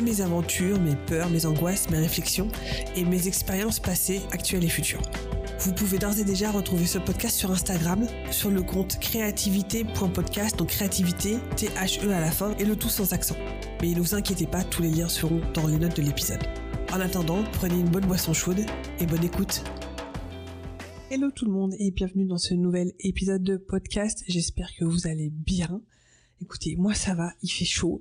mes aventures, mes peurs, mes angoisses, mes réflexions et mes expériences passées, actuelles et futures. Vous pouvez d'ores et déjà retrouver ce podcast sur Instagram, sur le compte créativité.podcast, donc créativité, T-H-E à la fin, et le tout sans accent. Mais ne vous inquiétez pas, tous les liens seront dans les notes de l'épisode. En attendant, prenez une bonne boisson chaude et bonne écoute. Hello tout le monde et bienvenue dans ce nouvel épisode de podcast. J'espère que vous allez bien. Écoutez, moi ça va, il fait chaud,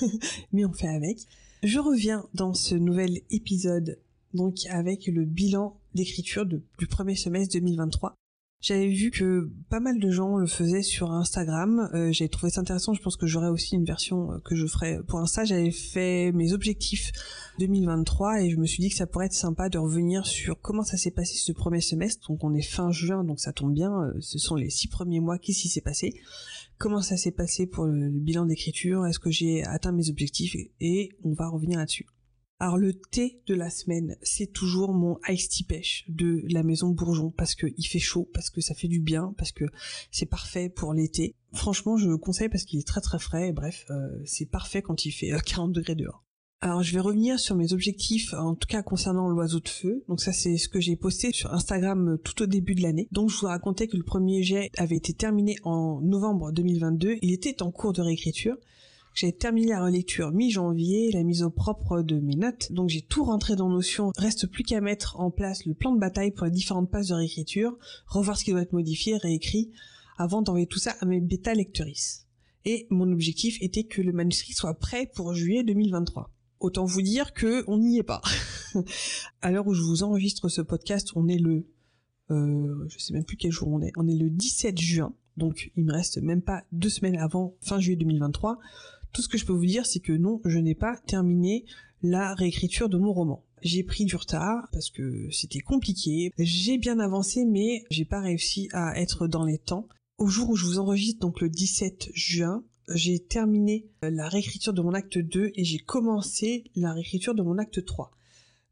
mais on fait avec. Je reviens dans ce nouvel épisode donc avec le bilan d'écriture du premier semestre 2023. J'avais vu que pas mal de gens le faisaient sur Instagram. Euh, J'avais trouvé ça intéressant. Je pense que j'aurai aussi une version euh, que je ferai pour Insta. J'avais fait mes objectifs 2023 et je me suis dit que ça pourrait être sympa de revenir sur comment ça s'est passé ce premier semestre. Donc on est fin juin, donc ça tombe bien. Euh, ce sont les six premiers mois. Qu'est-ce qui s'est passé? Comment ça s'est passé pour le bilan d'écriture? Est-ce que j'ai atteint mes objectifs? Et on va revenir là-dessus. Alors le thé de la semaine, c'est toujours mon ice tea pêche de la maison Bourgeon parce que il fait chaud, parce que ça fait du bien, parce que c'est parfait pour l'été. Franchement, je le conseille parce qu'il est très très frais. Et bref, euh, c'est parfait quand il fait 40 euh, degrés dehors. Alors je vais revenir sur mes objectifs, en tout cas concernant l'oiseau de feu. Donc ça c'est ce que j'ai posté sur Instagram euh, tout au début de l'année. Donc je vous racontais que le premier jet avait été terminé en novembre 2022. Il était en cours de réécriture. J'ai terminé la relecture mi-janvier, la mise au propre de mes notes, donc j'ai tout rentré dans Notion. Reste plus qu'à mettre en place le plan de bataille pour les différentes pages de réécriture, revoir ce qui doit être modifié, réécrit, avant d'envoyer tout ça à mes bêta lectrices. Et mon objectif était que le manuscrit soit prêt pour juillet 2023. Autant vous dire que on n'y est pas. à l'heure où je vous enregistre ce podcast, on est le, euh, je sais même plus quel jour on est. On est le 17 juin, donc il me reste même pas deux semaines avant fin juillet 2023. Tout ce que je peux vous dire, c'est que non, je n'ai pas terminé la réécriture de mon roman. J'ai pris du retard parce que c'était compliqué. J'ai bien avancé, mais j'ai pas réussi à être dans les temps. Au jour où je vous enregistre, donc le 17 juin, j'ai terminé la réécriture de mon acte 2 et j'ai commencé la réécriture de mon acte 3.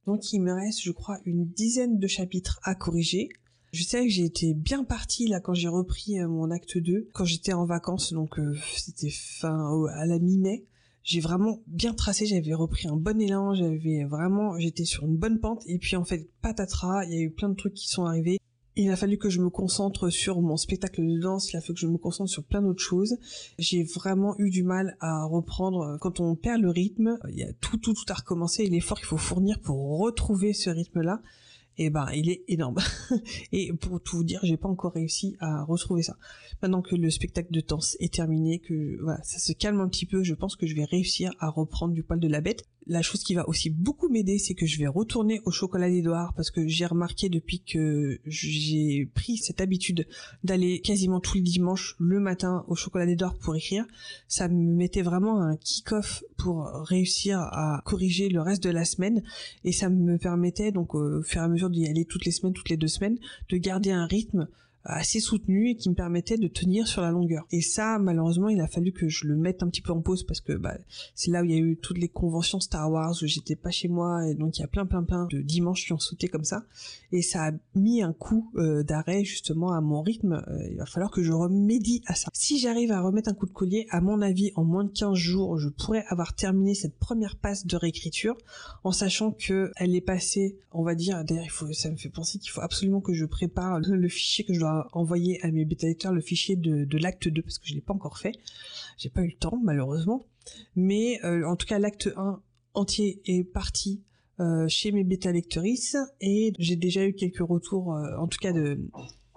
Donc il me reste, je crois, une dizaine de chapitres à corriger. Je sais que j'ai été bien partie là quand j'ai repris euh, mon acte 2, quand j'étais en vacances, donc euh, c'était fin à la mi-mai. J'ai vraiment bien tracé, j'avais repris un bon élan, j'avais vraiment, j'étais sur une bonne pente, et puis en fait, patatras, il y a eu plein de trucs qui sont arrivés. Il a fallu que je me concentre sur mon spectacle de danse, il a fallu que je me concentre sur plein d'autres choses. J'ai vraiment eu du mal à reprendre. Quand on perd le rythme, il y a tout, tout, tout à recommencer et l'effort qu'il faut fournir pour retrouver ce rythme-là et eh ben il est énorme. et pour tout vous dire, j'ai pas encore réussi à retrouver ça. Maintenant que le spectacle de danse est terminé, que voilà, ça se calme un petit peu, je pense que je vais réussir à reprendre du poil de la bête la chose qui va aussi beaucoup m'aider, c'est que je vais retourner au chocolat d'Edouard parce que j'ai remarqué depuis que j'ai pris cette habitude d'aller quasiment tous les dimanches le matin au chocolat d'Edouard pour écrire, ça me mettait vraiment un kick-off pour réussir à corriger le reste de la semaine. Et ça me permettait donc au fur et à mesure d'y aller toutes les semaines, toutes les deux semaines, de garder un rythme assez soutenu et qui me permettait de tenir sur la longueur. Et ça, malheureusement, il a fallu que je le mette un petit peu en pause parce que bah, c'est là où il y a eu toutes les conventions Star Wars où j'étais pas chez moi et donc il y a plein plein plein de dimanches qui ont sauté comme ça et ça a mis un coup euh, d'arrêt justement à mon rythme. Euh, il va falloir que je remédie à ça. Si j'arrive à remettre un coup de collier, à mon avis, en moins de 15 jours, je pourrais avoir terminé cette première passe de réécriture en sachant que elle est passée, on va dire, d'ailleurs, ça me fait penser qu'il faut absolument que je prépare le fichier que je dois envoyer à mes bêta lecteurs le fichier de, l'acte 2 parce que je l'ai pas encore fait. J'ai pas eu le temps malheureusement. Mais euh, en tout cas l'acte 1 entier est parti euh, chez mes bêta lectrices et j'ai déjà eu quelques retours euh, en tout cas de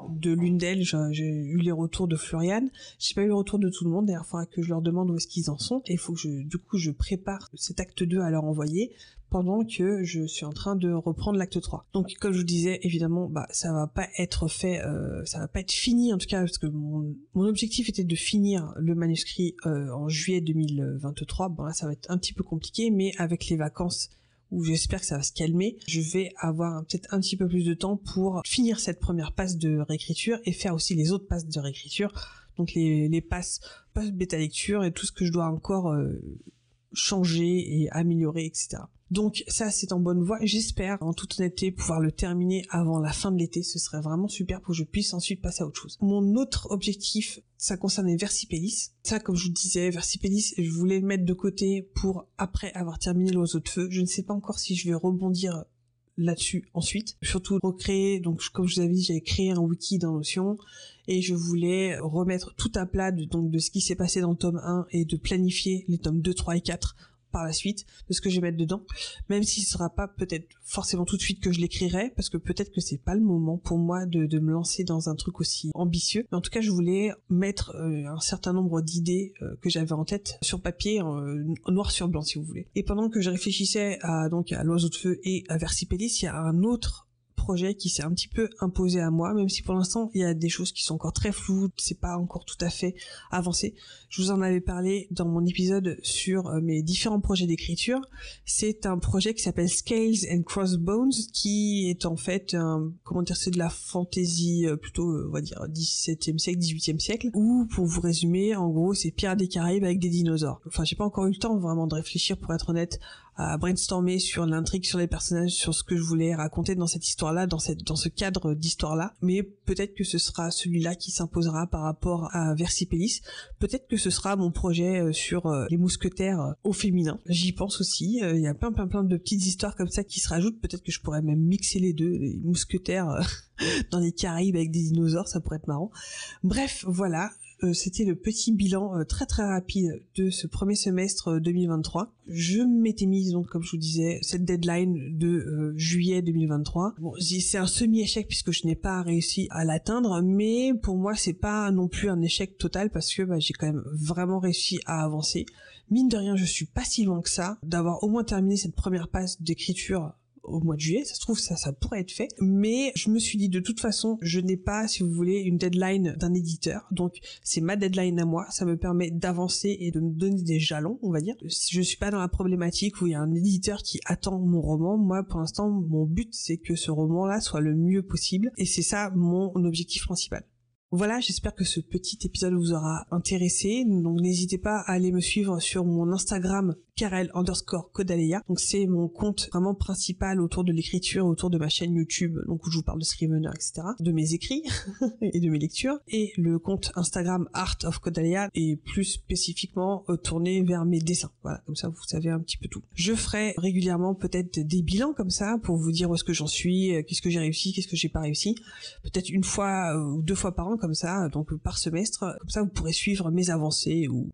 de l'une d'elles, j'ai eu les retours de Floriane. J'ai pas eu le retour de tout le monde. D'ailleurs, il faudra que je leur demande où est-ce qu'ils en sont. Et il faut que je, du coup, je prépare cet acte 2 à leur envoyer pendant que je suis en train de reprendre l'acte 3. Donc, comme je vous disais, évidemment, bah, ça va pas être fait, euh, ça va pas être fini, en tout cas, parce que mon, objectif était de finir le manuscrit euh, en juillet 2023. Bon, là, ça va être un petit peu compliqué, mais avec les vacances où j'espère que ça va se calmer, je vais avoir peut-être un petit peu plus de temps pour finir cette première passe de réécriture et faire aussi les autres passes de réécriture, donc les, les passes post-bêta lecture et tout ce que je dois encore euh, changer et améliorer, etc. Donc ça c'est en bonne voie. J'espère en toute honnêteté pouvoir le terminer avant la fin de l'été. Ce serait vraiment super pour que je puisse ensuite passer à autre chose. Mon autre objectif, ça concernait Versipellis. Ça comme je vous disais, Versipellis, je voulais le mettre de côté pour après avoir terminé l'oiseau de feu. Je ne sais pas encore si je vais rebondir là-dessus ensuite. Surtout recréer, donc comme je vous avais dit, j'avais créé un wiki dans Notion et je voulais remettre tout à plat de, donc de ce qui s'est passé dans le tome 1 et de planifier les tomes 2, 3 et 4 par la suite de ce que je vais mettre dedans, même si ce sera pas peut-être forcément tout de suite que je l'écrirai, parce que peut-être que c'est pas le moment pour moi de, de, me lancer dans un truc aussi ambitieux. Mais en tout cas, je voulais mettre euh, un certain nombre d'idées euh, que j'avais en tête sur papier, en, noir sur blanc si vous voulez. Et pendant que je réfléchissais à donc à l'oiseau de feu et à Versipellis, il y a un autre projet qui s'est un petit peu imposé à moi, même si pour l'instant il y a des choses qui sont encore très floues, c'est pas encore tout à fait avancé. Je vous en avais parlé dans mon épisode sur euh, mes différents projets d'écriture. C'est un projet qui s'appelle Scales and Crossbones, qui est en fait un, comment dire, c'est de la fantaisie euh, plutôt, euh, on va dire, 17e siècle, 18e siècle, ou pour vous résumer, en gros, c'est Pierre des Caraïbes avec des dinosaures. Enfin, j'ai pas encore eu le temps vraiment de réfléchir, pour être honnête, à brainstormer sur l'intrigue, sur les personnages, sur ce que je voulais raconter dans cette histoire-là, dans dans ce cadre d'histoire-là. Mais peut-être que ce sera celui-là qui s'imposera par rapport à Versipellis. Peut-être que ce sera mon projet euh, sur euh, les mousquetaires euh, au féminin. J'y pense aussi. Il y a plein, plein, plein de petites histoires comme ça qui se rajoutent. Peut-être que je pourrais même mixer les deux, les mousquetaires dans les Caraïbes avec des dinosaures, ça pourrait être marrant. Bref, voilà. Euh, c'était le petit bilan euh, très très rapide de ce premier semestre 2023. Euh, je m'étais mise donc comme je vous disais cette deadline de juillet 2023. Bon, c'est un semi-échec puisque je n'ai pas réussi à l'atteindre, mais pour moi c'est pas non plus un échec total parce que bah, j'ai quand même vraiment réussi à avancer. Mine de rien, je suis pas si loin que ça d'avoir au moins terminé cette première passe d'écriture au mois de juillet, ça se trouve ça ça pourrait être fait, mais je me suis dit de toute façon, je n'ai pas si vous voulez une deadline d'un éditeur. Donc c'est ma deadline à moi, ça me permet d'avancer et de me donner des jalons, on va dire. Je suis pas dans la problématique où il y a un éditeur qui attend mon roman. Moi pour l'instant, mon but c'est que ce roman là soit le mieux possible et c'est ça mon objectif principal. Voilà, j'espère que ce petit épisode vous aura intéressé. Donc n'hésitez pas à aller me suivre sur mon Instagram Karel underscore Kodaleya. Donc c'est mon compte vraiment principal autour de l'écriture, autour de ma chaîne YouTube, donc où je vous parle de Scrivener, etc. De mes écrits et de mes lectures. Et le compte Instagram Art of Kodaleya est plus spécifiquement euh, tourné vers mes dessins. Voilà, comme ça vous savez un petit peu tout. Je ferai régulièrement peut-être des bilans comme ça pour vous dire où est-ce que j'en suis, euh, qu'est-ce que j'ai réussi, qu'est-ce que j'ai pas réussi. Peut-être une fois euh, ou deux fois par an comme ça, donc par semestre. Comme ça vous pourrez suivre mes avancées ou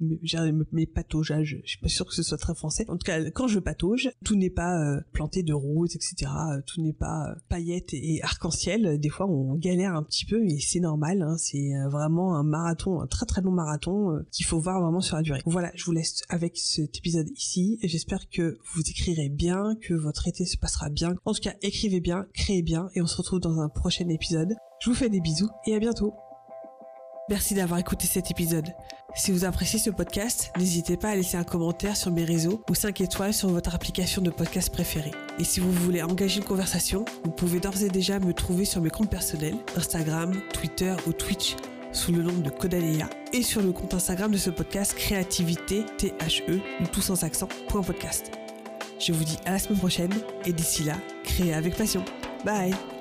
mes, pataugeages. Je suis pas sûr que ce soit très français. En tout cas, quand je patauge, tout n'est pas euh, planté de roses, etc. Euh, tout n'est pas euh, paillettes et, arc-en-ciel. Des fois, on galère un petit peu, mais c'est normal. Hein. c'est vraiment un marathon, un très très long marathon qu'il faut voir vraiment sur la durée. Voilà, je vous laisse avec cet épisode ici. J'espère que vous écrirez bien, que votre été se passera bien. En tout cas, écrivez bien, créez bien, et on se retrouve dans un prochain épisode. Je vous fais des bisous et à bientôt. Merci d'avoir écouté cet épisode. Si vous appréciez ce podcast, n'hésitez pas à laisser un commentaire sur mes réseaux ou 5 étoiles sur votre application de podcast préférée. Et si vous voulez engager une conversation, vous pouvez d'ores et déjà me trouver sur mes comptes personnels, Instagram, Twitter ou Twitch sous le nom de Kodaleya et sur le compte Instagram de ce podcast Créativité THE ou tout sans accent podcast. Je vous dis à la semaine prochaine et d'ici là, créez avec passion. Bye